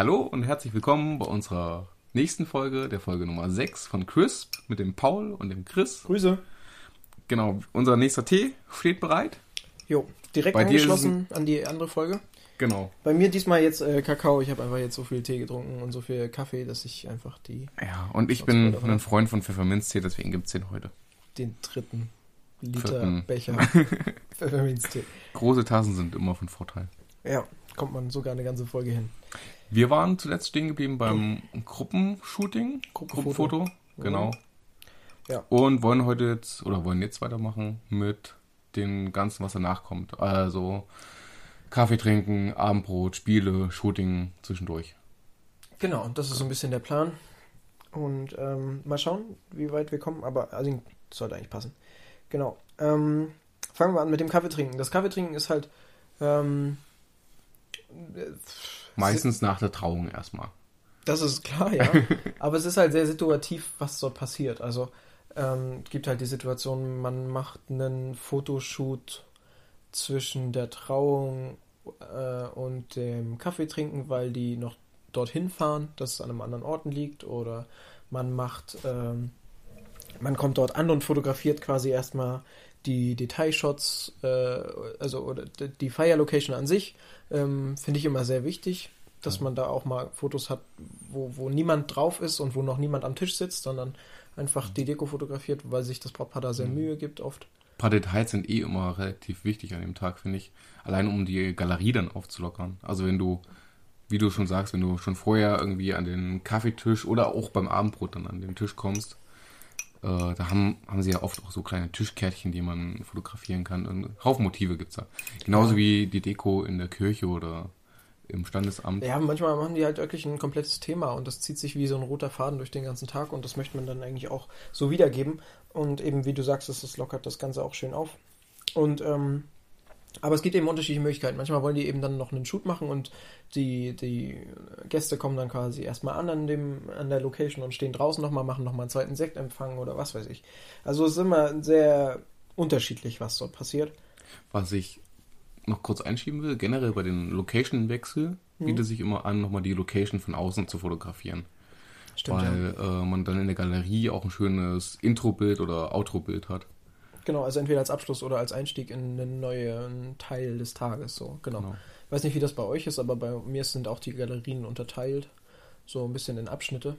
Hallo und herzlich willkommen bei unserer nächsten Folge, der Folge Nummer 6 von Crisp mit dem Paul und dem Chris. Grüße. Genau, unser nächster Tee steht bereit. Jo, direkt Bei angeschlossen an die andere Folge. Genau. Bei mir diesmal jetzt äh, Kakao. Ich habe einfach jetzt so viel Tee getrunken und so viel Kaffee, dass ich einfach die Ja, und ich bin ein Freund von Pfefferminztee, deswegen gibt's den heute. den dritten Liter Vierten. Becher Pfefferminztee. Große Tassen sind immer von Vorteil. Ja, kommt man sogar eine ganze Folge hin. Wir waren zuletzt stehen geblieben beim Gruppenshooting, Gruppenfoto. Gruppenfoto, genau. Ja. Und wollen heute jetzt, oder wollen jetzt weitermachen mit dem Ganzen, was danach kommt. Also Kaffee trinken, Abendbrot, Spiele, Shooting zwischendurch. Genau, das ist so ein bisschen der Plan. Und ähm, mal schauen, wie weit wir kommen. Aber also, das sollte eigentlich passen. Genau. Ähm, fangen wir an mit dem Kaffeetrinken. Das Kaffeetrinken ist halt. Ähm, äh, Meistens nach der Trauung erstmal. Das ist klar, ja. Aber es ist halt sehr situativ, was dort passiert. Also ähm, es gibt halt die Situation, man macht einen Fotoshoot zwischen der Trauung äh, und dem Kaffeetrinken, weil die noch dorthin fahren, dass es an einem anderen Orten liegt. Oder man macht, ähm, man kommt dort an und fotografiert quasi erstmal die Detailshots, äh, also oder die Fire Location an sich, ähm, finde ich immer sehr wichtig, dass Ja. man da auch mal Fotos hat, wo, wo niemand drauf ist und wo noch niemand am Tisch sitzt, sondern einfach die Deko fotografiert, weil sich das Brautpaar da sehr Mhm. Mühe gibt oft. Ein paar Details sind eh immer relativ wichtig an dem Tag, finde ich. Allein um die Galerie dann aufzulockern. Also wenn du, wie du schon sagst, wenn du schon vorher irgendwie an den Kaffeetisch oder auch beim Abendbrot dann an den Tisch kommst, äh, da haben, haben sie ja oft auch so kleine Tischkärtchen, die man fotografieren kann. Und Motive gibt's da. Genauso wie die Deko in der Kirche oder im Standesamt. Ja, manchmal machen die halt wirklich ein komplettes Thema und das zieht sich wie so ein roter Faden durch den ganzen Tag und das möchte man dann eigentlich auch so wiedergeben. Und eben, wie du sagst, das lockert das Ganze auch schön auf. Und ähm, aber es gibt eben unterschiedliche Möglichkeiten. Manchmal wollen die eben dann noch einen Shoot machen und die, die Gäste kommen dann quasi erstmal an an, dem, an der Location und stehen draußen nochmal, machen nochmal einen zweiten Sektempfang oder was weiß ich. Also es ist immer sehr unterschiedlich, was dort passiert. Was ich noch kurz einschieben will, generell bei den Location-Wechsel Mhm. bietet sich immer an, nochmal die Location von außen zu fotografieren. Stimmt, ja. weil äh, man dann in der Galerie auch ein schönes Intro-Bild oder Outro-Bild hat. Genau, also entweder als Abschluss oder als Einstieg in einen neuen Teil des Tages. So, genau. Weiß nicht, wie das bei euch ist, aber bei mir sind auch die Galerien unterteilt. So ein bisschen in Abschnitte.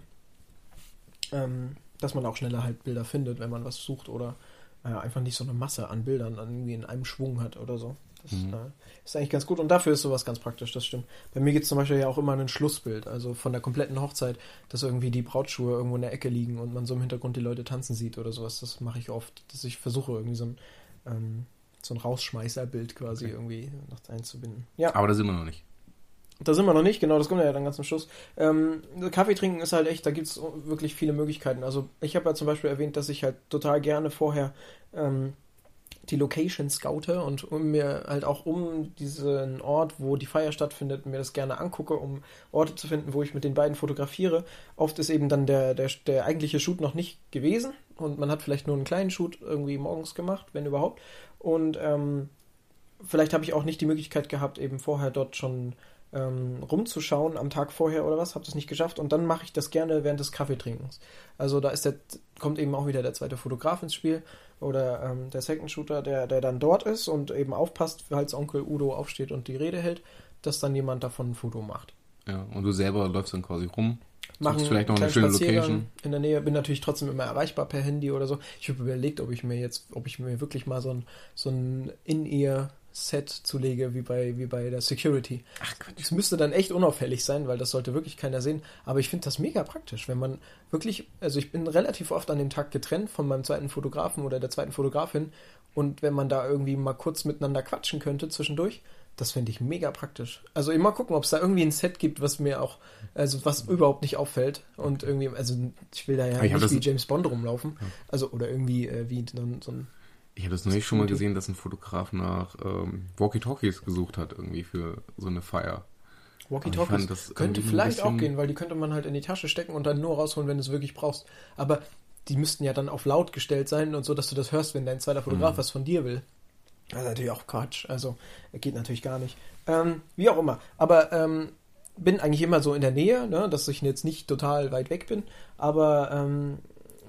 Ähm, dass man auch schneller halt Bilder findet, wenn man was sucht oder äh, einfach nicht so eine Masse an Bildern irgendwie in einem Schwung hat oder so. Das Mhm. äh, ist eigentlich ganz gut und dafür ist sowas ganz praktisch, das stimmt. Bei mir gibt es zum Beispiel ja auch immer ein Schlussbild, also von der kompletten Hochzeit, dass irgendwie die Brautschuhe irgendwo in der Ecke liegen und man so im Hintergrund die Leute tanzen sieht oder sowas. Das mache ich oft, dass ich versuche irgendwie so ein, ähm, so ein Rausschmeißerbild quasi Okay. irgendwie noch einzubinden. Ja. Aber da sind wir noch nicht. Da sind wir noch nicht, genau, das kommt ja dann ganz zum Schluss. Ähm, Kaffee trinken ist halt echt, da gibt es wirklich viele Möglichkeiten. Also ich habe ja zum Beispiel erwähnt, dass ich halt total gerne vorher ähm, die Location scoute und um mir halt auch um diesen Ort, wo die Feier stattfindet, mir das gerne angucke, um Orte zu finden, wo ich mit den beiden fotografiere. Oft ist eben dann der, der, der eigentliche Shoot noch nicht gewesen und man hat vielleicht nur einen kleinen Shoot irgendwie morgens gemacht, wenn überhaupt. Und ähm, vielleicht habe ich auch nicht die Möglichkeit gehabt, eben vorher dort schon ähm, rumzuschauen am Tag vorher oder was, habe das nicht geschafft und dann mache ich das gerne während des Kaffeetrinkens. Also da ist der, kommt eben auch wieder der zweite Fotograf ins Spiel oder ähm, der Second Shooter, der, der dann dort ist und eben aufpasst, falls Onkel Udo aufsteht und die Rede hält, dass dann jemand davon ein Foto macht. Ja, und du selber läufst dann quasi rum. Machen vielleicht noch eine schöne Location. in der Nähe, bin natürlich trotzdem immer erreichbar per Handy oder so. Ich habe überlegt, ob ich mir jetzt, ob ich mir wirklich mal so ein, so ein In-Ear-Set zulege, wie bei, wie bei der Security. Ach Quatsch. Es müsste dann echt unauffällig sein, weil das sollte wirklich keiner sehen. Aber ich finde das mega praktisch, wenn man wirklich, also ich bin relativ oft an dem Tag getrennt von meinem zweiten Fotografen oder der zweiten Fotografin. Und wenn man da irgendwie mal kurz miteinander quatschen könnte zwischendurch, das finde ich mega praktisch. Also immer gucken, ob es da irgendwie ein Set gibt, was mir auch, also was überhaupt nicht auffällt. Und irgendwie, also ich will da ja ich nicht wie James Bond rumlaufen. Ja. Also, oder irgendwie äh, wie so ein Ich habe das neulich schon mal gesehen, dass ein Fotograf nach ähm, Walkie-Talkies gesucht hat, irgendwie für so eine Feier. Walkie-Talkies könnte vielleicht auch gehen, weil die könnte man halt in die Tasche stecken und dann nur rausholen, wenn du es wirklich brauchst. Aber die müssten ja dann auf laut gestellt sein und so, dass du das hörst, wenn dein zweiter Fotograf Mhm. was von dir will. Das ist natürlich auch Quatsch. Also geht natürlich gar nicht. Ähm, wie auch immer. Aber ähm, bin eigentlich immer so in der Nähe, ne, dass ich jetzt nicht total weit weg bin, aber ähm,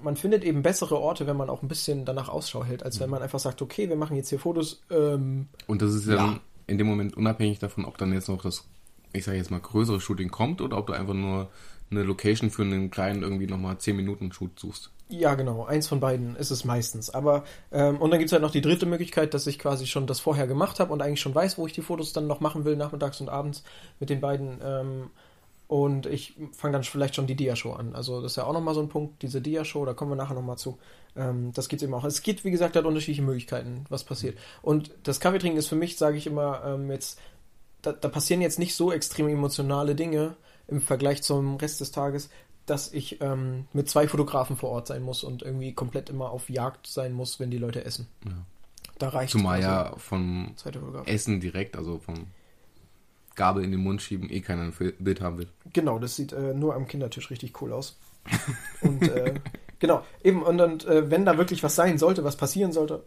man findet eben bessere Orte, wenn man auch ein bisschen danach Ausschau hält, als wenn man einfach sagt, okay, wir machen jetzt hier Fotos. Ähm, Und das ist ja, dann in dem Moment unabhängig davon, ob dann jetzt noch das, ich sage jetzt mal, größere Shooting kommt oder ob du einfach nur eine Location für einen kleinen irgendwie nochmal 10 Minuten Shoot suchst. Ja, genau. Eins von beiden ist es meistens. Aber, ähm, und dann gibt es halt noch die dritte Möglichkeit, dass ich quasi schon das vorher gemacht habe und eigentlich schon weiß, wo ich die Fotos dann noch machen will, nachmittags und abends mit den beiden. Ähm, und ich fange dann vielleicht schon die Dia-Show an. Also das ist ja auch nochmal so ein Punkt, diese Dia-Show, da kommen wir nachher nochmal zu. Ähm, das gibt es eben auch. Es gibt, wie gesagt, halt unterschiedliche Möglichkeiten, was passiert. Und das Kaffeetrinken ist für mich, sage ich immer, ähm, jetzt, da, da passieren jetzt nicht so extrem emotionale Dinge im Vergleich zum Rest des Tages, dass ich ähm, mit zwei Fotografen vor Ort sein muss und irgendwie komplett immer auf Jagd sein muss, wenn die Leute essen. Ja. Da reicht Zumal ja vom. Essen direkt, also vom Gabel in den Mund schieben, eh keiner ein Bild haben will. Genau, das sieht äh, nur am Kindertisch richtig cool aus. und äh, genau, eben, und dann, äh, wenn da wirklich was sein sollte, was passieren sollte,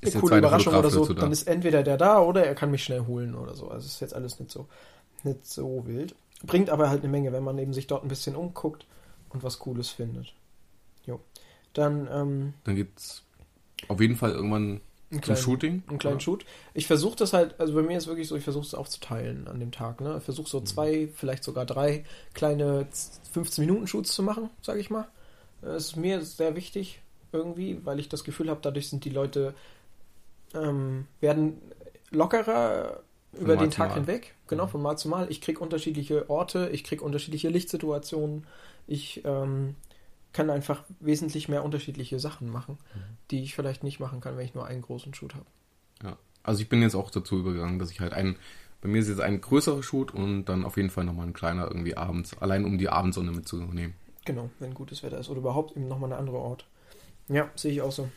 Ist eine der coole Überraschung oder so, dann ist entweder der da oder er kann mich schnell holen oder so. Also ist jetzt alles nicht so, nicht so wild. Bringt aber halt eine Menge, wenn man eben sich dort ein bisschen umguckt und was Cooles findet. Jo. Dann ähm, Dann gibt's auf jeden Fall irgendwann zum kleinen, Shooting. einen kleinen Ja. Shoot. Ich versuche das halt, also bei mir ist wirklich so, ich versuche es aufzuteilen an dem Tag. Ne? Ich versuche Mhm. so zwei, vielleicht sogar drei kleine 15-Minuten-Shoots zu machen, sage ich mal. Das ist mir sehr wichtig irgendwie, weil ich das Gefühl habe, dadurch sind die Leute ähm, werden lockerer Von über den Tag hinweg, genau, Mhm. von Mal zu Mal. Ich kriege unterschiedliche Orte, ich kriege unterschiedliche Lichtsituationen, ich ähm, kann einfach wesentlich mehr unterschiedliche Sachen machen, Mhm. die ich vielleicht nicht machen kann, wenn ich nur einen großen Shoot habe. Ja. Also ich bin jetzt auch dazu übergegangen, dass ich halt ein, bei mir ist jetzt ein größerer Shoot und dann auf jeden Fall nochmal ein kleiner irgendwie abends, allein um die Abendsonne mitzunehmen. Genau, wenn gutes Wetter ist. Oder überhaupt eben nochmal eine andere Ort. Ja, sehe ich auch so.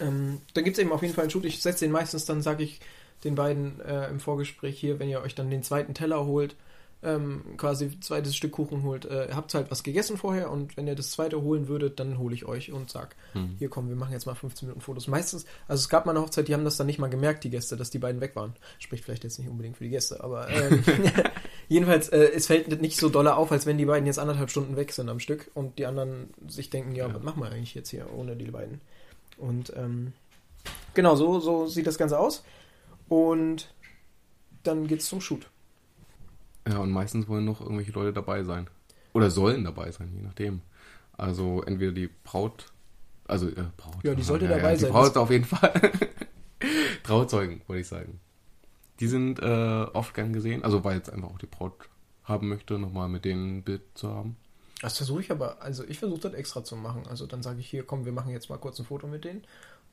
Ähm, dann gibt es eben auf jeden Fall einen Shoot. Ich setze den meistens, dann sage ich den beiden äh, im Vorgespräch hier, wenn ihr euch dann den zweiten Teller holt, ähm, quasi zweites Stück Kuchen holt, äh, habt halt was gegessen vorher und wenn ihr das zweite holen würdet, dann hole ich euch und sag, Hm. hier komm, wir machen jetzt mal 15 Minuten Fotos. Meistens, also es gab mal eine Hochzeit, die haben das dann nicht mal gemerkt, die Gäste, dass die beiden weg waren. Spricht vielleicht jetzt nicht unbedingt für die Gäste, aber ähm, jedenfalls, äh, es fällt nicht so dolle auf, als wenn die beiden jetzt anderthalb Stunden weg sind am Stück und die anderen sich denken, ja, Ja. was machen wir eigentlich jetzt hier ohne die beiden? Und ähm, genau, so, so sieht das Ganze aus. Und dann geht's zum Shoot. Ja, und meistens wollen noch irgendwelche Leute dabei sein. Oder sollen dabei sein, je nachdem. Also entweder die Braut, also äh, Braut. Ja, die sollte ja, dabei ja, sein. Die Braut auf jeden Fall. Trauzeugen, wollte ich sagen. Die sind äh, oft gern gesehen, also weil jetzt einfach auch die Braut haben möchte, nochmal mit denen ein Bild zu haben. Das versuche ich aber, also ich versuche das extra zu machen. Also dann sage ich hier, komm, wir machen jetzt mal kurz ein Foto mit denen.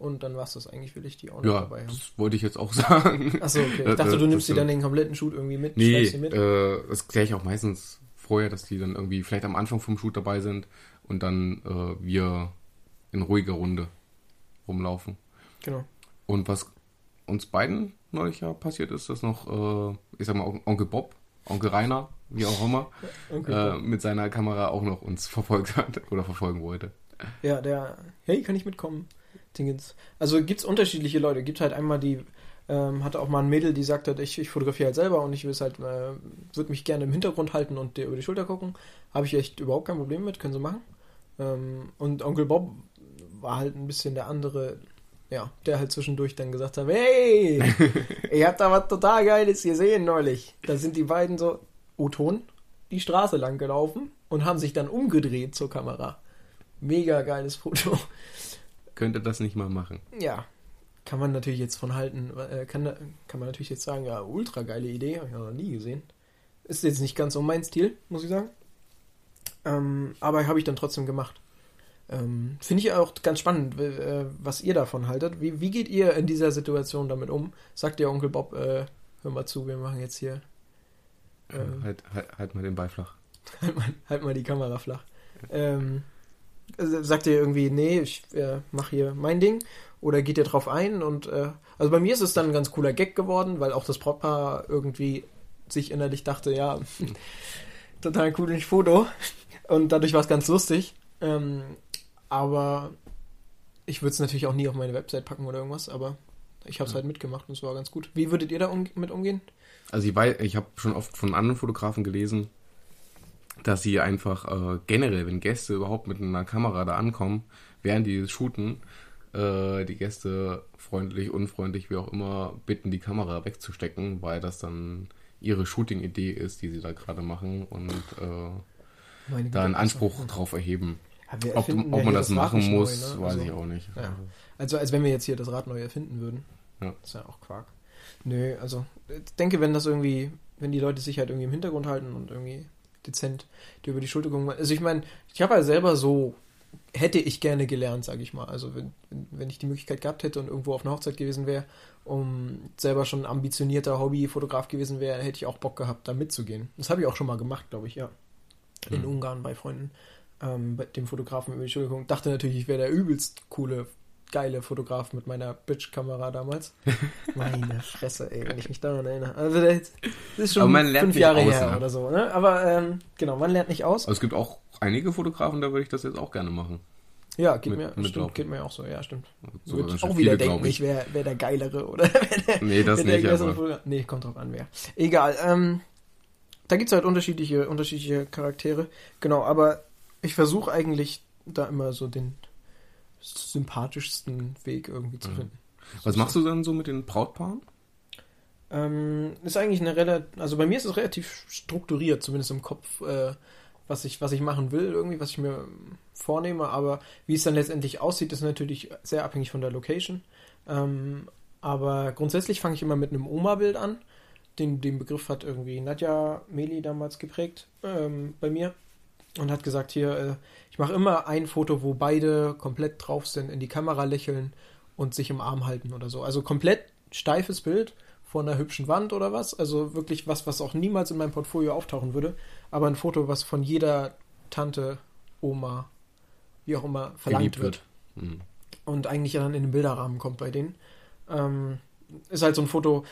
Und dann war es das eigentlich, will ich die auch noch Ja, dabei haben. das wollte ich jetzt auch sagen. Achso, okay. Ich dachte, du das- nimmst dir dann den kompletten Shoot irgendwie mit, Nee, mit. äh, das kläre ich auch meistens vorher, dass die dann irgendwie vielleicht am Anfang vom Shoot dabei sind und dann äh, wir in ruhiger Runde rumlaufen. Genau. Und was uns beiden neulich ja passiert ist, dass noch, äh, ich sag mal, On- Onkel Bob, Onkel Rainer, wie auch immer, Okay. äh, mit seiner Kamera auch noch uns verfolgt hat oder verfolgen wollte. Ja, der, hey, kann ich mitkommen? Dingens. Also gibt's unterschiedliche Leute. Gibt halt einmal die, ähm, hatte auch mal ein Mädel, die sagt hat, ich, ich fotografiere halt selber und ich will es halt, äh, würde mich gerne im Hintergrund halten und dir über die Schulter gucken. Habe ich echt überhaupt kein Problem mit, können sie machen. Ähm, und Onkel Bob war halt ein bisschen der andere, ja, der halt zwischendurch dann gesagt hat, hey, ich hab da was total Geiles gesehen neulich. Da sind die beiden so, O-Ton, die Straße lang gelaufen und haben sich dann umgedreht zur Kamera. Mega geiles Foto. Könnte das nicht mal machen. Ja, kann man natürlich jetzt von halten. Äh, kann, kann man natürlich jetzt sagen, ja, ultra geile Idee, habe ich noch nie gesehen. Ist jetzt nicht ganz so mein Stil, muss ich sagen. Ähm, aber habe ich dann trotzdem gemacht. Ähm, Finde ich auch ganz spannend, äh, was ihr davon haltet. Wie, wie geht ihr in dieser Situation damit um? Sagt ihr Onkel Bob, äh, hör mal zu, wir machen jetzt hier. Ähm, Halt, halt, halt mal den Ball flach. halt, mal, halt mal die Kamera flach. Ähm, sagt ihr irgendwie, nee, ich äh, mache hier mein Ding? Oder geht ihr drauf ein? Und äh, also bei mir ist es dann ein ganz cooler Gag geworden, weil auch das Brautpaar irgendwie sich innerlich dachte, ja, total cooles Foto. Und dadurch war es ganz lustig. Ähm, aber ich würde es natürlich auch nie auf meine Website packen oder irgendwas, aber Ich habe es Ja. halt mitgemacht und es war ganz gut. Wie würdet ihr da um, mit umgehen? Also ich ich habe schon oft von anderen Fotografen gelesen, dass sie einfach äh, generell, wenn Gäste überhaupt mit einer Kamera da ankommen, während die shooten, äh, die Gäste freundlich, unfreundlich, wie auch immer, bitten, die Kamera wegzustecken, weil das dann ihre Shooting-Idee ist, die sie da gerade machen und äh, da einen Anspruch drauf erheben. Ja, Ob, erfinden ob man das Rad machen nicht neu, muss, ne? weiß also, ich auch nicht. Ja. Also als wenn wir jetzt hier das Rad neu erfinden würden. Ja. Das ist ja auch Quark. Nö, also ich denke, wenn das irgendwie, wenn die Leute sich halt irgendwie im Hintergrund halten und irgendwie dezent die über die Schulter gucken. Also ich meine, ich habe halt selber so, hätte ich gerne gelernt, sage ich mal. Also wenn, wenn, wenn ich die Möglichkeit gehabt hätte und irgendwo auf einer Hochzeit gewesen wäre, um selber schon ambitionierter Hobbyfotograf gewesen wäre, hätte ich auch Bock gehabt, da mitzugehen. Das habe ich auch schon mal gemacht, glaube ich, ja. In Hm. Ungarn bei Freunden, ähm, bei dem Fotografen über die Schulter gucken. Dachte natürlich, ich wäre der übelst coole, geile Fotograf mit meiner Bitch-Kamera damals. Meine Fresse, ey, wenn ich mich daran erinnere. Also das ist schon Aber fünf nicht Jahre aus, her ne? oder so, ne? Aber ähm, genau, man lernt nicht aus. Also es gibt auch einige Fotografen, da würde ich das jetzt auch gerne machen. Ja, geht Mit- mir, mit stimmt, geht mir auch so, ja, stimmt. So Würde ich auch wieder viele, denken, glaub ich wäre wär der Geilere oder wer der, Nee, das der nicht, aber Fotograf- Nee, kommt drauf an, wer. Egal, ähm, da gibt es halt unterschiedliche, unterschiedliche Charaktere. Genau, aber ich versuche eigentlich da immer so den sympathischsten Weg irgendwie zu Mhm. finden. was machst du dann so mit den Brautpaaren? Ähm, ist eigentlich eine relativ, also bei mir ist es relativ strukturiert, zumindest im Kopf, äh, was ich, was ich machen will, irgendwie, was ich mir vornehme, aber wie es dann letztendlich aussieht, ist natürlich sehr abhängig von der Location. Ähm, aber grundsätzlich fange ich immer mit einem Oma-Bild an. Den, den Begriff hat irgendwie Nadja Meli damals geprägt ähm, bei mir und hat gesagt, hier, äh, ich mache immer ein Foto, wo beide komplett drauf sind, in die Kamera lächeln und sich im Arm halten oder so. Also komplett steifes Bild von einer hübschen Wand oder was. Also wirklich was, was auch niemals in meinem Portfolio auftauchen würde. Aber ein Foto, was von jeder Tante, Oma, wie auch immer verlangt wird. wird. Mhm. Und eigentlich dann in den Bilderrahmen kommt bei denen. Ähm, ist halt so ein Foto,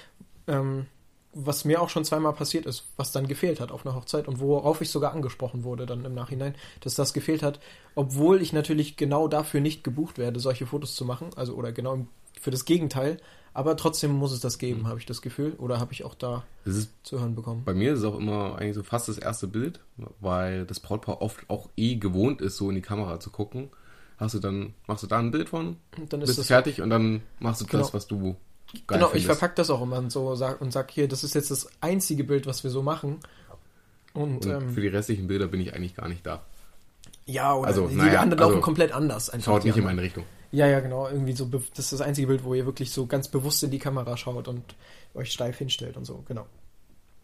ähm, was mir auch schon zweimal passiert ist, was dann gefehlt hat auf einer Hochzeit und worauf ich sogar angesprochen wurde dann im Nachhinein, dass das gefehlt hat, obwohl ich natürlich genau dafür nicht gebucht werde, solche Fotos zu machen, also oder genau für das Gegenteil, aber trotzdem muss es das geben, Mhm. habe ich das Gefühl, oder habe ich auch da Das ist, zu hören bekommen. bei mir ist es auch immer eigentlich so fast das erste Bild, weil das Brautpaar oft auch eh gewohnt ist, so in die Kamera zu gucken. Hast du dann, machst du da ein Bild von, Und dann ist bist das fertig und dann machst du das, Genau. was du geil Genau, ich findest. verpacke das auch immer und so sag, und sag hier, das ist jetzt das einzige Bild, was wir so machen. Und, Und ähm, für die restlichen Bilder bin ich eigentlich gar nicht da. ja, oder also, die naja, anderen laufen also, komplett anders. Einfach Schaut nicht in anderen. meine Richtung. Ja, ja, genau. Irgendwie so, das ist das einzige Bild, wo ihr wirklich so ganz bewusst in die Kamera schaut und euch steif hinstellt und so, genau.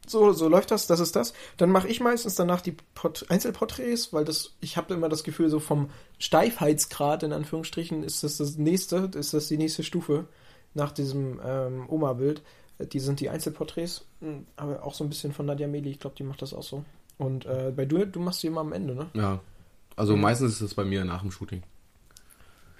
So, so läuft das, das ist das. Dann mache ich meistens danach die Port Einzelporträts, weil das, ich habe immer das Gefühl, so vom Steifheitsgrad in Anführungsstrichen ist das das nächste, ist das die nächste Stufe nach diesem ähm, Oma-Bild. Die sind die Einzelporträts, Hm, aber auch so ein bisschen von Nadja Meli, ich glaube, die macht das auch so. Und äh, bei du, du machst die immer am Ende, ne? Ja. Also Mhm. meistens ist das bei mir nach dem Shooting.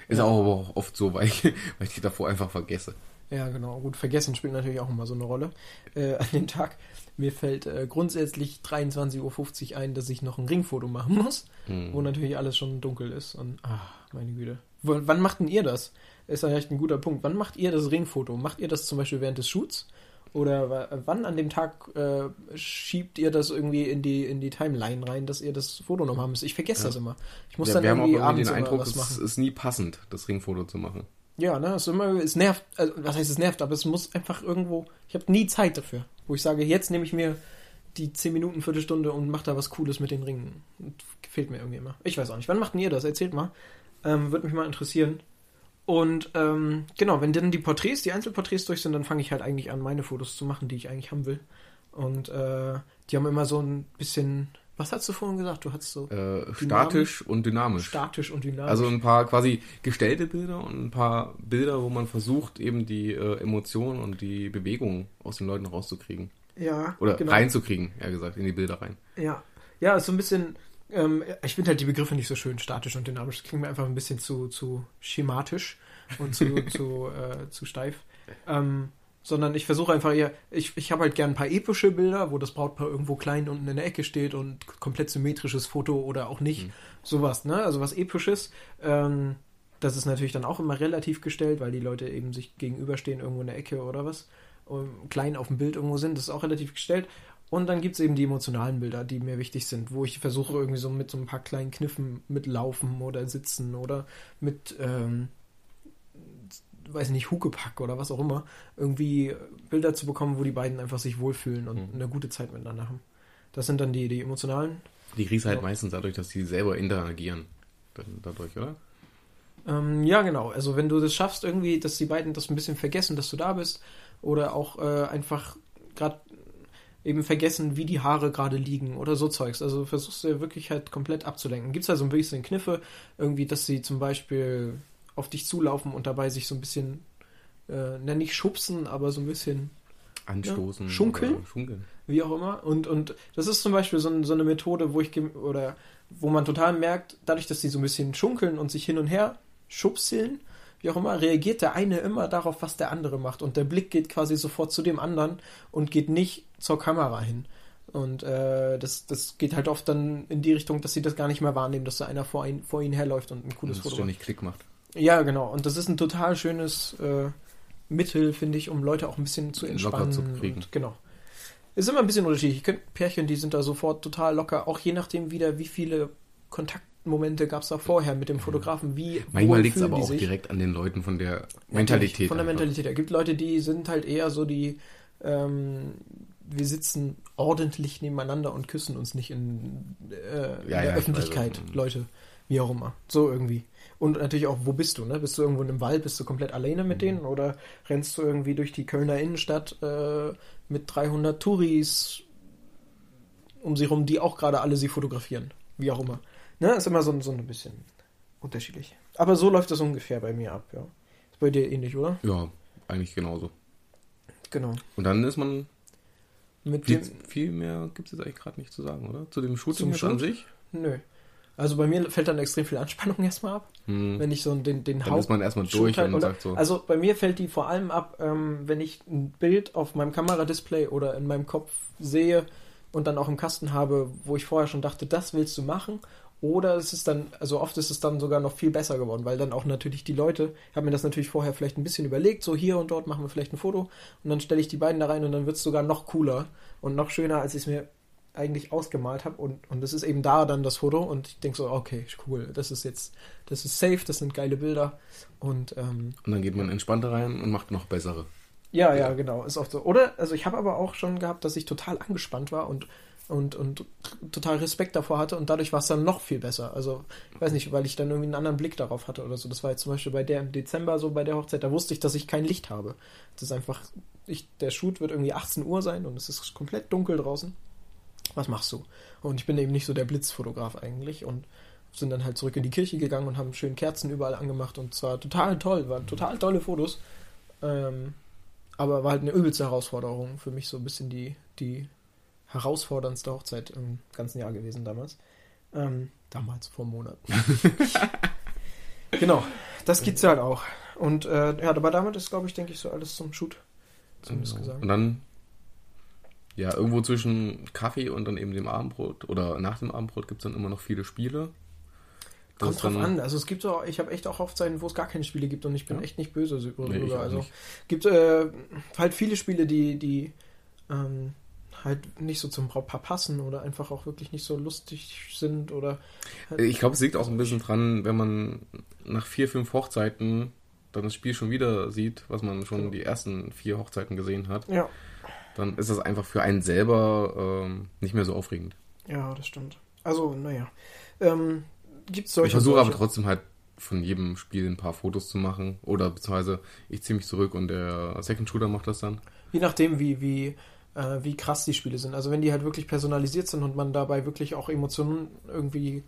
Ist Ja. auch aber auch oft so, weil ich, weil ich die davor einfach vergesse. Ja, genau. Gut, vergessen spielt natürlich auch immer so eine Rolle. Äh, an dem Tag, mir fällt äh, grundsätzlich 23.50 Uhr ein, dass ich noch ein Ringfoto machen muss, Mhm. wo natürlich alles schon dunkel ist. Und, ach, meine Güte. Wann macht denn ihr das? Ist ja echt ein guter Punkt. Wann macht ihr das Ringfoto? Macht ihr das zum Beispiel während des Shoots? Oder wa- wann an dem Tag äh, schiebt ihr das irgendwie in die, in die Timeline rein, dass ihr das Foto noch haben müsst? Ich vergesse Ja. das immer. Ich muss Ja, dann wir haben auch irgendwie irgendwie abends den Eindruck, was es machen. ist nie passend, das Ringfoto zu machen. Ja, ne, es, ist immer, es nervt, also, was heißt es nervt, aber es muss einfach irgendwo, ich habe nie Zeit dafür, wo ich sage, jetzt nehme ich mir die 10 Minuten, Viertelstunde und mache da was Cooles mit den Ringen. Gefällt mir irgendwie immer. Ich weiß auch nicht, wann macht denn ihr das? Erzählt mal. Ähm, Würde mich mal interessieren. Und ähm, genau, wenn dann die Porträts, die Einzelporträts durch sind, dann fange ich halt eigentlich an, meine Fotos zu machen, die ich eigentlich haben will. Und äh, die haben immer so ein bisschen, was hast du vorhin gesagt? Du hattest so Äh, statisch und dynamisch. statisch und dynamisch. Also ein paar quasi gestellte Bilder und ein paar Bilder, wo man versucht, eben die äh, Emotionen und die Bewegung aus den Leuten rauszukriegen. ja, Oder genau. reinzukriegen, eher gesagt, in die Bilder rein. Ja, ja, ist so ein bisschen. Ähm, ich finde halt die Begriffe nicht so schön, statisch und dynamisch. Das klingt mir einfach ein bisschen zu, zu schematisch und zu, zu, äh, zu steif. Ähm, sondern ich versuche einfach eher, ich, ich habe halt gern ein paar epische Bilder, wo das Brautpaar irgendwo klein unten in der Ecke steht und komplett symmetrisches Foto oder auch nicht. Mhm. Sowas, ne? Also was episches. Ähm, das ist natürlich dann auch immer relativ gestellt, weil die Leute eben sich gegenüberstehen irgendwo in der Ecke oder was. Und klein auf dem Bild irgendwo sind. Das ist auch relativ gestellt. Und dann gibt es eben die emotionalen Bilder, die mir wichtig sind, wo ich versuche irgendwie so mit so ein paar kleinen Kniffen mit Laufen oder Sitzen oder mit, ähm, weiß nicht, Huckepack oder was auch immer, irgendwie Bilder zu bekommen, wo die beiden einfach sich wohlfühlen und Mhm. eine gute Zeit miteinander haben. Das sind dann die, die emotionalen. Die kriegst halt Ja. meistens dadurch, dass die selber interagieren. Dadurch, oder? Ähm, ja, genau. Also wenn du das schaffst, irgendwie, dass die beiden das ein bisschen vergessen, dass du da bist, oder auch äh, einfach gerade eben vergessen, wie die Haare gerade liegen oder so Zeugs. Also versuchst du wirklich halt komplett abzulenken. Gibt es da so ein bisschen Kniffe, irgendwie, dass sie zum Beispiel auf dich zulaufen und dabei sich so ein bisschen, äh, na nicht schubsen, aber so ein bisschen Anstoßen. Ja. Schunkeln? Schunkeln. wie auch immer. Und, und das ist zum Beispiel so, ein, so eine Methode, wo ich oder wo man total merkt, dadurch, dass die so ein bisschen schunkeln und sich hin und her schubseln, wie auch immer, reagiert der eine immer darauf, was der andere macht. Und der Blick geht quasi sofort zu dem anderen und geht nicht zur Kamera hin. Und äh, das, das geht halt oft dann in die Richtung, dass sie das gar nicht mehr wahrnehmen, dass da einer vor, ein, vor ihnen herläuft und ein cooles Und Foto macht. ständig Klick macht. Ja, genau. Und das ist ein total schönes äh, Mittel, finde ich, um Leute auch ein bisschen zu Locker entspannen. zu kriegen. Und, genau. Ist immer ein bisschen unterschiedlich. Pärchen, die sind da sofort total locker, auch je nachdem wieder, wie viele Kontaktmomente gab es da vorher mit dem Fotografen, wie Manchmal liegt es aber auch sich. direkt an den Leuten von der Mentalität. Von der einfach. Mentalität. Es gibt Leute, die sind halt eher so die, ähm, wir sitzen ordentlich nebeneinander und küssen uns nicht in, äh, in Ja, der ja, ich Öffentlichkeit, ähm, Leute. Wie auch immer. So irgendwie. Und natürlich auch, wo bist du, ne? Bist du irgendwo in einem Wald, bist du komplett alleine mit Mhm. denen oder rennst du irgendwie durch die Kölner Innenstadt äh, mit 300 Touris um sie rum, die auch gerade alle sie fotografieren. Wie auch immer. Ne? Ist immer so, so ein bisschen unterschiedlich. Aber so läuft das ungefähr bei mir ab, ja. Ist bei dir ähnlich, oder? Ja, eigentlich genauso. Genau. Und dann ist man. Mit Viel, dem. viel mehr gibt es jetzt eigentlich gerade nicht zu sagen, oder? Zu dem Shooting Zum jetzt an Shoot? sich? Nö. Also bei mir fällt dann extrem viel Anspannung erstmal ab, Hm. wenn ich so den, den Dann ist man erstmal durch Shoot halt, und sagt so. Also bei mir fällt die vor allem ab, ähm, wenn ich ein Bild auf meinem Kameradisplay oder in meinem Kopf sehe und dann auch im Kasten habe, wo ich vorher schon dachte, das willst du machen. Oder es ist dann, also oft ist es dann sogar noch viel besser geworden, weil dann auch natürlich die Leute, ich habe mir das natürlich vorher vielleicht ein bisschen überlegt, so hier und dort machen wir vielleicht ein Foto und dann stelle ich die beiden da rein und dann wird es sogar noch cooler und noch schöner, als ich es mir eigentlich ausgemalt habe und, und das ist eben da dann das Foto und ich denke so, okay, cool, das ist jetzt, das ist safe, das sind geile Bilder und ähm, Und dann geht man entspannter rein und macht noch bessere. ja, ja, genau, ist oft so. Oder, also ich habe aber auch schon gehabt, dass ich total angespannt war und, und, und total Respekt davor hatte und dadurch war es dann noch viel besser. Also, ich weiß nicht, weil ich dann irgendwie einen anderen Blick darauf hatte oder so. Das war jetzt zum Beispiel bei der im Dezember so bei der Hochzeit, da wusste ich, dass ich kein Licht habe. Das ist einfach, ich, der Shoot wird irgendwie 18 Uhr sein und es ist komplett dunkel draußen. Was machst du? Und ich bin eben nicht so der Blitzfotograf eigentlich und sind dann halt zurück in die Kirche gegangen und haben schön Kerzen überall angemacht und zwar total toll, waren total tolle Fotos. Ähm, aber war halt eine übelste Herausforderung für mich so ein bisschen die, die herausforderndste Hochzeit im ganzen Jahr gewesen damals. Ähm, damals, vor Monaten. genau, das gibt's halt auch. Und äh, ja, aber damit ist, glaube ich, denke ich, so alles zum Shoot. Zumindest Genau. gesagt. Und dann, ja, irgendwo zwischen Kaffee und dann eben dem Abendbrot oder nach dem Abendbrot gibt es dann immer noch viele Spiele. Das Kommt drauf an. Also es gibt so, ich habe echt auch Hochzeiten, wo es gar keine Spiele gibt und ich bin Ja. echt nicht böse Nee, darüber. auch also nicht. gibt äh, halt viele Spiele, die, die ähm, halt nicht so zum Brautpaar passen oder einfach auch wirklich nicht so lustig sind oder Ich glaube, es liegt auch ein bisschen dran, wenn man nach vier, fünf Hochzeiten dann das Spiel schon wieder sieht, was man schon Genau. die ersten vier Hochzeiten gesehen hat, ja, dann ist das einfach für einen selber ähm, nicht mehr so aufregend. ja, das stimmt. Also, naja. Ähm, gibt es solche ich versuche aber trotzdem halt von jedem Spiel ein paar Fotos zu machen oder beziehungsweise ich ziehe mich zurück und der Second Shooter macht das dann. Je nachdem, wie, wie, äh, wie krass die Spiele sind. Also wenn die halt wirklich personalisiert sind und man dabei wirklich auch Emotionen irgendwie.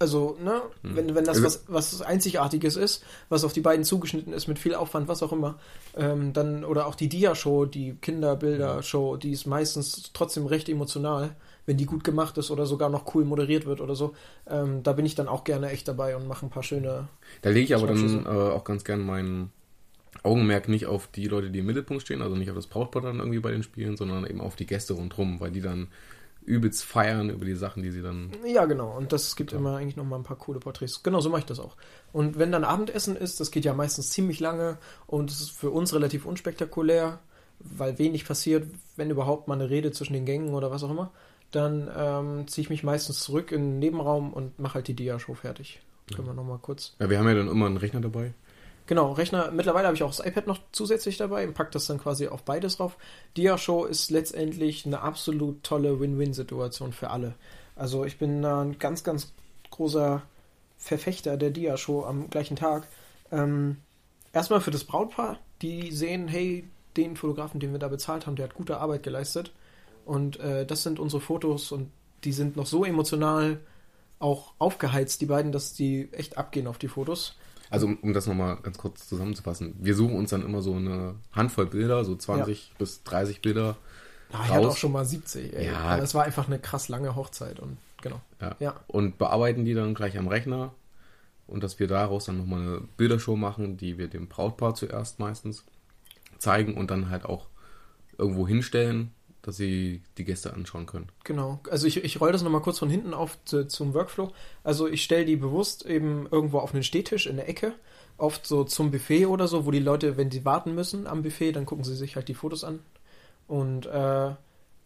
Also, ne, Hm. wenn, wenn das Also- was, was Einzigartiges ist, was auf die beiden zugeschnitten ist, mit viel Aufwand, was auch immer, ähm, dann, oder auch die Dia-Show, die Kinderbilder-Show, die ist meistens trotzdem recht emotional, wenn die gut gemacht ist oder sogar noch cool moderiert wird oder so. Ähm, da bin ich dann auch gerne echt dabei und mache ein paar schöne. Da lege ich aber dann äh, auch ganz gern mein Augenmerk nicht auf die Leute, die im Mittelpunkt stehen, also nicht auf das Brautpaar dann irgendwie bei den Spielen, sondern eben auf die Gäste rundherum, weil die dann übelst feiern über die Sachen, die sie dann. Ja, genau. Und das gibt ja. immer eigentlich noch mal ein paar coole Porträts. Genau, so mache ich das auch. Und wenn dann Abendessen ist, das geht ja meistens ziemlich lange und es ist für uns relativ unspektakulär, weil wenig passiert, wenn überhaupt mal eine Rede zwischen den Gängen oder was auch immer, dann ähm, ziehe ich mich meistens zurück in den Nebenraum und mache halt die Dia-Show fertig. Ja. Können wir nochmal kurz. Ja, wir haben ja dann immer einen Rechner dabei. Genau, Rechner. Mittlerweile habe ich auch das iPad noch zusätzlich dabei und packe das dann quasi auf beides drauf. Dia-Show ist letztendlich eine absolut tolle Win-Win-Situation für alle. Also ich bin da ein ganz, ganz großer Verfechter der Dia-Show am gleichen Tag. Ähm, erstmal für das Brautpaar, die sehen, hey, den Fotografen, den wir da bezahlt haben, der hat gute Arbeit geleistet. Und äh, das sind unsere Fotos und die sind noch so emotional auch aufgeheizt, die beiden, dass die echt abgehen auf die Fotos. Also um, um das nochmal ganz kurz zusammenzufassen, wir suchen uns dann immer so eine Handvoll Bilder, so 20 ja. bis 30 Bilder. Ja, ich hatte auch schon mal 70, ey. Ja. Aber es war einfach eine krass lange Hochzeit und genau. Ja. ja. Und bearbeiten die dann gleich am Rechner und dass wir daraus dann nochmal eine Bildershow machen, die wir dem Brautpaar zuerst meistens zeigen und dann halt auch irgendwo hinstellen dass sie die Gäste anschauen können. Genau. Also ich, ich roll das nochmal kurz von hinten auf zu, zum Workflow. Also ich stelle die bewusst eben irgendwo auf einen Stehtisch in der Ecke, oft so zum Buffet oder so, wo die Leute, wenn sie warten müssen am Buffet, dann gucken sie sich halt die Fotos an. Und äh,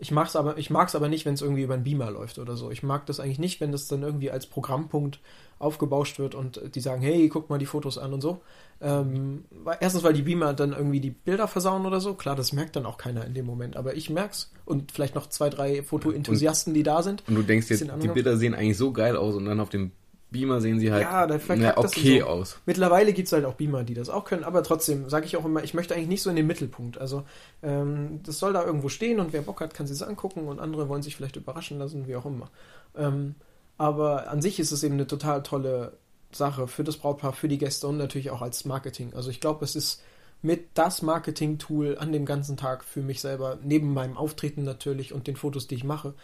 ich mag's aber, ich mag's aber nicht, wenn es irgendwie über einen Beamer läuft oder so. Ich mag das eigentlich nicht, wenn das dann irgendwie als Programmpunkt aufgebauscht wird und die sagen, hey, guck mal die Fotos an und so. Ähm, erstens, weil die Beamer dann irgendwie die Bilder versauen oder so. Klar, das merkt dann auch keiner in dem Moment. Aber ich merk's und vielleicht noch zwei, drei Fotoenthusiasten, die da sind. Und du denkst jetzt, die Bilder sehen eigentlich so geil aus und dann auf dem Beamer sehen sie halt ja, na, okay so. aus. Mittlerweile gibt es halt auch Beamer, die das auch können, aber trotzdem sage ich auch immer, ich möchte eigentlich nicht so in den Mittelpunkt. Also ähm, das soll da irgendwo stehen und wer Bock hat, kann sich es angucken und andere wollen sich vielleicht überraschen lassen, wie auch immer. Ähm, aber an sich ist es eben eine total tolle Sache für das Brautpaar, für die Gäste und natürlich auch als Marketing. Also ich glaube, es ist mit das Marketing-Tool an dem ganzen Tag für mich selber, neben meinem Auftreten natürlich und den Fotos, die ich mache,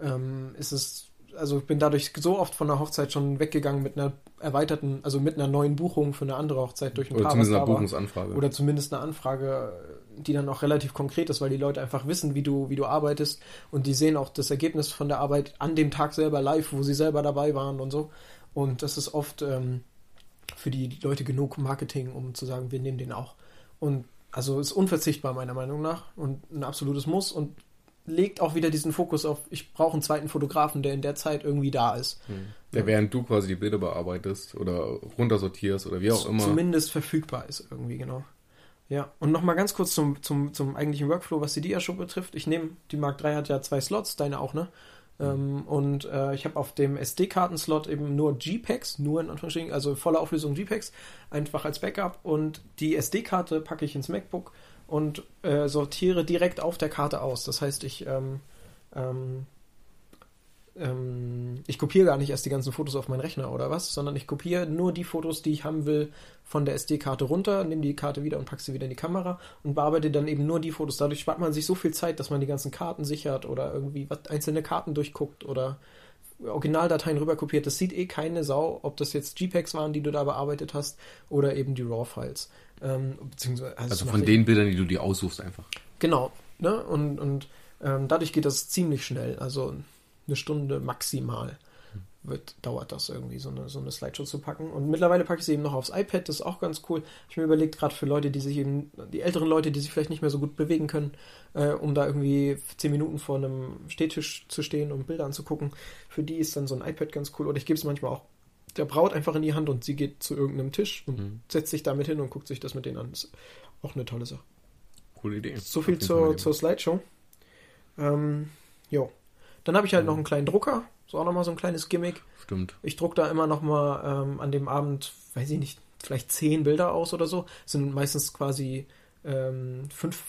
ähm, ist es, also ich bin dadurch so oft von der Hochzeit schon weggegangen mit einer erweiterten, also mit einer neuen Buchung für eine andere Hochzeit durch ein Oder Paar, zumindest eine Buchungsanfrage. Oder zumindest eine Anfrage, die dann auch relativ konkret ist, weil die Leute einfach wissen, wie du, wie du arbeitest und die sehen auch das Ergebnis von der Arbeit an dem Tag selber live, wo sie selber dabei waren und so. Und das ist oft ähm, für die Leute genug Marketing, um zu sagen, wir nehmen den auch. Und also ist unverzichtbar meiner Meinung nach und ein absolutes Muss und legt auch wieder diesen Fokus auf, ich brauche einen zweiten Fotografen, der in der Zeit irgendwie da ist. Hm. Ja, während du quasi die Bilder bearbeitest oder runtersortierst oder wie auch immer. Zumindest verfügbar ist irgendwie, genau. Ja, und nochmal ganz kurz zum, zum, zum eigentlichen Workflow, was die Dia-Show betrifft. Ich nehme, die Mark 3 hat ja zwei Slots, deine auch, ne? Mhm. Und äh, ich habe auf dem SD-Karten-Slot eben nur JPEGs, nur in Anführungsstrichen, also volle Auflösung JPEGs, einfach als Backup. Und die SD-Karte packe ich ins MacBook und äh, sortiere direkt auf der Karte aus. Das heißt, ich ähm, ähm, ähm, ich kopiere gar nicht erst die ganzen Fotos auf meinen Rechner oder was, sondern ich kopiere nur die Fotos, die ich haben will, von der SD-Karte runter, nehme die Karte wieder und packe sie wieder in die Kamera und bearbeite dann eben nur die Fotos. Dadurch spart man sich so viel Zeit, dass man die ganzen Karten sichert oder irgendwie einzelne Karten durchguckt oder Originaldateien rüberkopiert. Das sieht eh keine Sau, ob das jetzt JPEGs waren, die du da bearbeitet hast, oder eben die RAW-Files. Ähm, beziehungsweise, also, also von den Bildern, die du dir aussuchst einfach. Genau. Ne? Und, und ähm, dadurch geht das ziemlich schnell. Also eine Stunde maximal wird, dauert das irgendwie, so eine, so eine Slideshow zu packen. Und mittlerweile packe ich sie eben noch aufs iPad, das ist auch ganz cool. Ich mir überlegt, gerade für Leute, die sich eben, die älteren Leute, die sich vielleicht nicht mehr so gut bewegen können, äh, um da irgendwie zehn Minuten vor einem Stehtisch zu stehen und Bilder anzugucken, für die ist dann so ein iPad ganz cool. Oder ich gebe es manchmal auch der Braut einfach in die Hand und sie geht zu irgendeinem Tisch und mhm. setzt sich damit hin und guckt sich das mit denen an. Das ist auch eine tolle Sache. Coole Idee. So viel zur, zur Slideshow. Ähm, jo. Dann habe ich halt mhm. noch einen kleinen Drucker, so auch nochmal so ein kleines Gimmick. Stimmt. Ich drucke da immer nochmal ähm, an dem Abend, weiß ich nicht, vielleicht zehn Bilder aus oder so. Das sind meistens quasi ähm, fünf,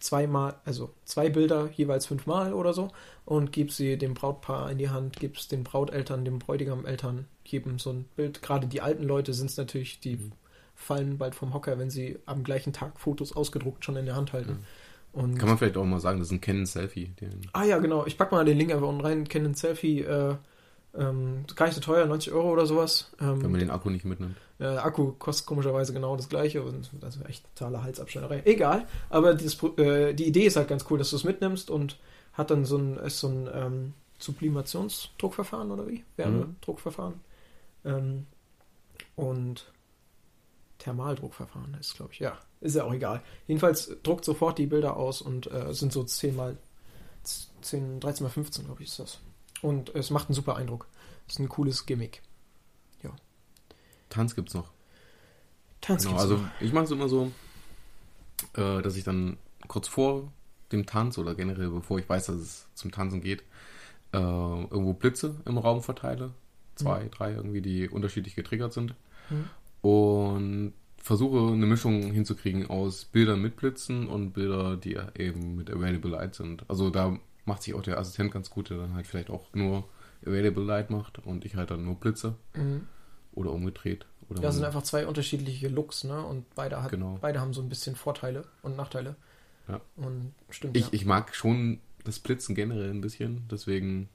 zweimal, also zwei Bilder jeweils fünfmal oder so und gebe sie dem Brautpaar in die Hand, gebe es den Brauteltern, dem Bräutigameltern, jedem so ein Bild. Gerade die alten Leute sind es natürlich, die mhm. fallen bald vom Hocker, wenn sie am gleichen Tag Fotos ausgedruckt schon in der Hand halten. Mhm. Kann man vielleicht auch mal sagen, das ist ein Canon Selfie. ah ja, genau. Ich packe mal den Link einfach unten rein. Canon Selfie, äh, ähm, gar nicht so teuer, 90 Euro oder sowas. Ähm, Wenn man den Akku nicht mitnimmt. Äh, Akku kostet komischerweise genau das gleiche und das ist echt totale Halsabschneiderei. Egal, aber dieses, äh, die Idee ist halt ganz cool, dass du es mitnimmst und hat dann so ein, ist so ein ähm, Sublimationsdruckverfahren oder wie? Wärmedruckverfahren. Ähm, und Thermaldruckverfahren ist, glaube ich. Ja, ist ja auch egal. Jedenfalls druckt sofort die Bilder aus und äh, sind so 10 mal 10, 13 mal 15, glaube ich, ist das. Und es macht einen super Eindruck. Ist ein cooles Gimmick. Ja. Tanz gibt's noch. Tanz Genau, gibt's also noch. ich mache es immer so, äh, dass ich dann kurz vor dem Tanz oder generell bevor ich weiß, dass es zum Tanzen geht, äh, irgendwo Blitze im Raum verteile. Zwei, drei irgendwie, die unterschiedlich getriggert sind. Mhm. Und versuche eine Mischung hinzukriegen aus Bildern mit Blitzen und Bilder, die eben mit Available Light sind. Also da macht sich auch der Assistent ganz gut, der dann halt vielleicht auch nur Available Light macht und ich halt dann nur Blitze Mhm. oder umgedreht. Oder Ja, es sind einfach zwei unterschiedliche Looks, ne? Und beide, hat, Genau. beide haben so ein bisschen Vorteile und Nachteile. Ja. Und stimmt. ich, ja. ich mag schon das Blitzen generell ein bisschen, deswegen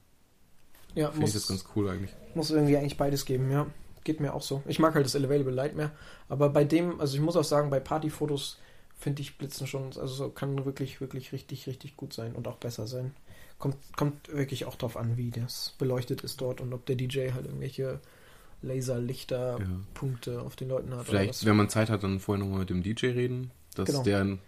ja, finde ich das ganz cool eigentlich. muss irgendwie eigentlich beides geben, ja. Geht mir auch so. Ich mag halt das Available Light mehr. Aber bei dem, also ich muss auch sagen, bei Partyfotos finde ich Blitzen schon, also so kann wirklich, wirklich richtig, richtig gut sein und auch besser sein. Kommt, kommt wirklich auch drauf an, wie das beleuchtet ist dort und ob der DJ halt irgendwelche Laserlichter-Punkte Ja. auf den Leuten hat. Vielleicht, wenn man Zeit hat, dann vorher nochmal mit dem DJ reden, dass Genau. der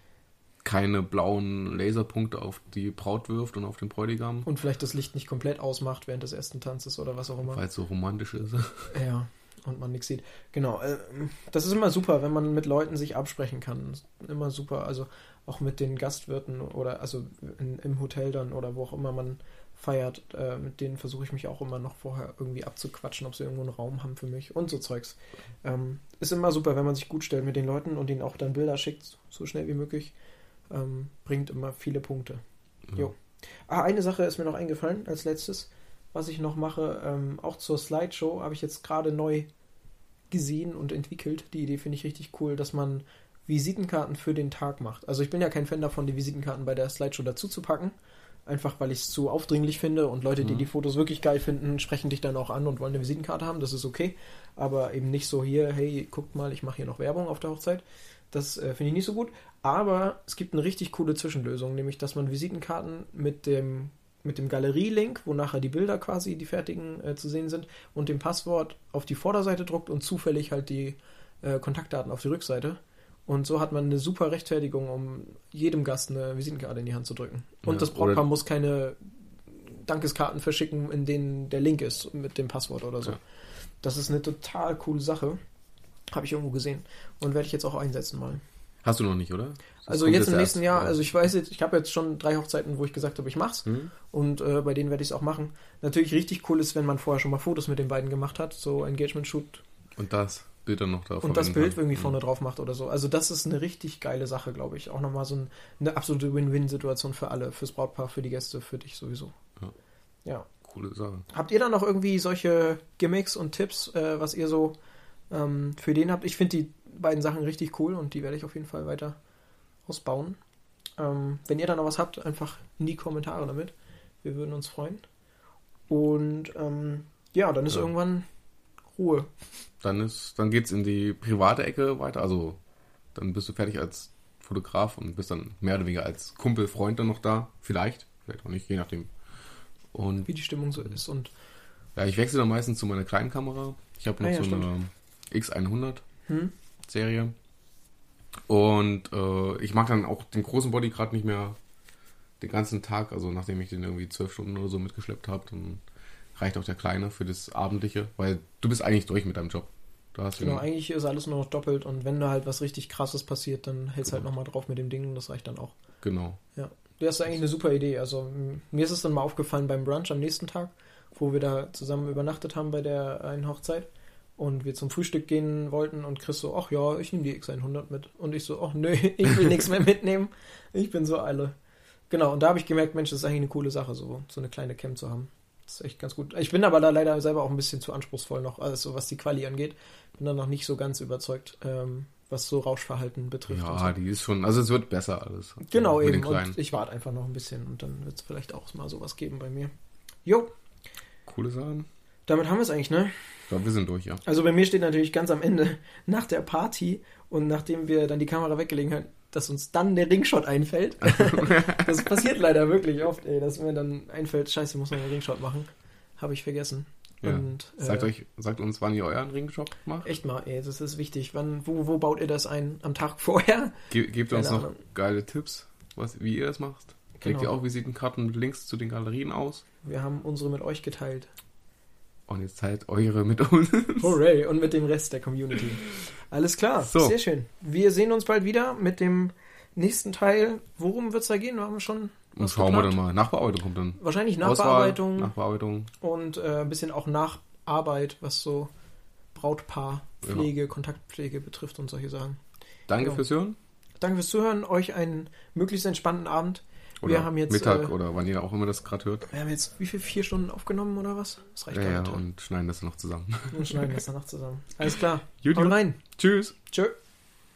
keine blauen Laserpunkte auf die Braut wirft und auf den Bräutigam, Und vielleicht das Licht nicht komplett ausmacht während des ersten Tanzes oder was auch immer. weil es so romantisch ist. Ja, und man nichts sieht. Genau. Äh, das ist immer super, wenn man mit Leuten sich absprechen kann. Immer super. Also auch mit den Gastwirten oder also in, im Hotel dann oder wo auch immer man feiert. Äh, mit denen versuche ich mich auch immer noch vorher irgendwie abzuquatschen, ob sie irgendwo einen Raum haben für mich und so Zeugs. Ähm, ist immer super, wenn man sich gut stellt mit den Leuten und ihnen auch dann Bilder schickt, so schnell wie möglich. Ähm, bringt immer viele Punkte. Jo. Ah, eine Sache ist mir noch eingefallen als letztes, was ich noch mache. Ähm, auch zur Slideshow habe ich jetzt gerade neu gesehen und entwickelt. Die Idee finde ich richtig cool, dass man Visitenkarten für den Tag macht. Also ich bin ja kein Fan davon, die Visitenkarten bei der Slideshow dazu zu packen. Einfach weil ich es zu aufdringlich finde und Leute, die Mhm. die Fotos wirklich geil finden, sprechen dich dann auch an und wollen eine Visitenkarte haben. Das ist okay. Aber eben nicht so hier, hey, guckt mal, ich mache hier noch Werbung auf der Hochzeit. Das äh, finde ich nicht so gut. Aber es gibt eine richtig coole Zwischenlösung, nämlich dass man Visitenkarten mit dem, mit dem Galerie-Link, wo nachher die Bilder quasi, die fertigen, äh, zu sehen sind, und dem Passwort auf die Vorderseite druckt und zufällig halt die äh, Kontaktdaten auf die Rückseite. Und so hat man eine super Rechtfertigung, um jedem Gast eine Visitenkarte in die Hand zu drücken. Und Ja, das Brautpaar muss keine Dankeskarten verschicken, in denen der Link ist mit dem Passwort oder so. Ja. Das ist eine total coole Sache. Habe ich irgendwo gesehen. Und werde ich jetzt auch einsetzen mal. Hast du noch nicht, oder? Das Also jetzt im nächsten erst Jahr, also ich weiß jetzt, ich habe jetzt schon drei Hochzeiten, wo ich gesagt habe, ich mach's. Hm? Und äh, bei denen werde ich es auch machen. Natürlich richtig cool ist, wenn man vorher schon mal Fotos mit den beiden gemacht hat, so Engagement-Shoot Und das Bild dann noch da und das Bild irgendwie Hm. vorne drauf macht oder so. Also das ist eine richtig geile Sache, glaube ich. Auch nochmal so ein, eine absolute Win-Win-Situation für alle, fürs Brautpaar, für die Gäste, für dich sowieso. Ja. Ja. Coole Sache. Habt ihr da noch irgendwie solche Gimmicks und Tipps, äh, was ihr so ähm, für den habt? Ich finde die beiden Sachen richtig cool und die werde ich auf jeden Fall weiter ausbauen. Ähm, wenn ihr da noch was habt, einfach in die Kommentare damit. Wir würden uns freuen. Und ähm, ja, dann ist Ja. irgendwann Ruhe. Dann ist, dann geht's in die private Ecke weiter. Also dann bist du fertig als Fotograf und bist dann mehr oder weniger als Kumpel, Freund dann noch da. Vielleicht, vielleicht auch nicht, je nachdem. Und wie die Stimmung so ist. Und ja, ich wechsle dann meistens zu meiner kleinen Kamera. Ich habe noch Ah ja, so stimmt. eine X100 hm? Serie. Und äh, ich mag dann auch den großen Body gerade nicht mehr den ganzen Tag. Also nachdem ich den irgendwie zwölf Stunden oder so mitgeschleppt habe, dann reicht auch der kleine für das Abendliche, weil du bist eigentlich durch mit deinem Job. Du hast genau, eigentlich ist alles nur noch doppelt und wenn da halt was richtig krasses passiert, dann hältst du halt Genau. nochmal drauf mit dem Ding und das reicht dann auch. genau. Du hast eigentlich eine super Idee. Also mir ist es dann mal aufgefallen beim Brunch am nächsten Tag, wo wir da zusammen übernachtet haben bei der einen Hochzeit und wir zum Frühstück gehen wollten und Chris so, ach ja, ich nehme die X100 mit. Und ich so, ach nö, ich will nichts mehr mitnehmen. Ich bin so alle. Genau, und da habe ich gemerkt, Mensch, das ist eigentlich eine coole Sache, so, so eine kleine Cam zu haben. Das ist echt ganz gut. Ich bin aber da leider selber auch ein bisschen zu anspruchsvoll noch, also was die Quali angeht. Bin da noch nicht so ganz überzeugt, ähm, was so Rauschverhalten betrifft. und so. Ja, die ist schon, also es wird besser alles. Genau, mit eben. Und ich warte einfach noch ein bisschen und dann wird es vielleicht auch mal sowas geben bei mir. Jo, Coole Sachen. Damit haben wir es eigentlich, ne? Ich glaube, wir sind durch, ja. Also bei mir steht natürlich ganz am Ende, nach der Party und nachdem wir dann die Kamera weggelegt, dass uns dann der Ringshot einfällt. das passiert leider wirklich oft, ey, dass mir dann einfällt, scheiße, ich muss noch einen Ringshot machen. Habe ich vergessen. Ja. Und, äh, sagt, euch, sagt uns, wann ihr euren Ringshop macht. Echt mal, ey, das ist wichtig. Wann, wo, wo baut ihr das ein? Am Tag vorher? Ge gebt uns noch geile Tipps, was, wie ihr das macht. Legt Genau. ihr auch Visitenkarten mit Links zu den Galerien aus? Wir haben unsere mit euch geteilt. Und jetzt teilt eure mit uns. Hooray! Und mit dem Rest der Community. Alles klar, So. sehr schön. Wir sehen uns bald wieder mit dem nächsten Teil. Worum wird es da gehen? Wir haben schon Und schauen wir geplant. dann mal. Nachbearbeitung kommt dann. Wahrscheinlich Auswahl, Nachbearbeitung Nachbearbeitung. und äh, ein bisschen auch Nacharbeit, was so Brautpaarpflege, Kontaktpflege betrifft und solche Sachen. Danke Ja. fürs Hören. Danke fürs Zuhören. Euch einen möglichst entspannten Abend. Oder wir haben jetzt, Mittag äh, oder wann ihr auch immer das gerade hört. Wir haben jetzt wie viel? Vier Stunden aufgenommen oder was? Das reicht Ja, gar ja, und schneiden das noch zusammen. Und schneiden das danach zusammen. Alles klar. Gut, Haut rein. Tschüss. Tschö.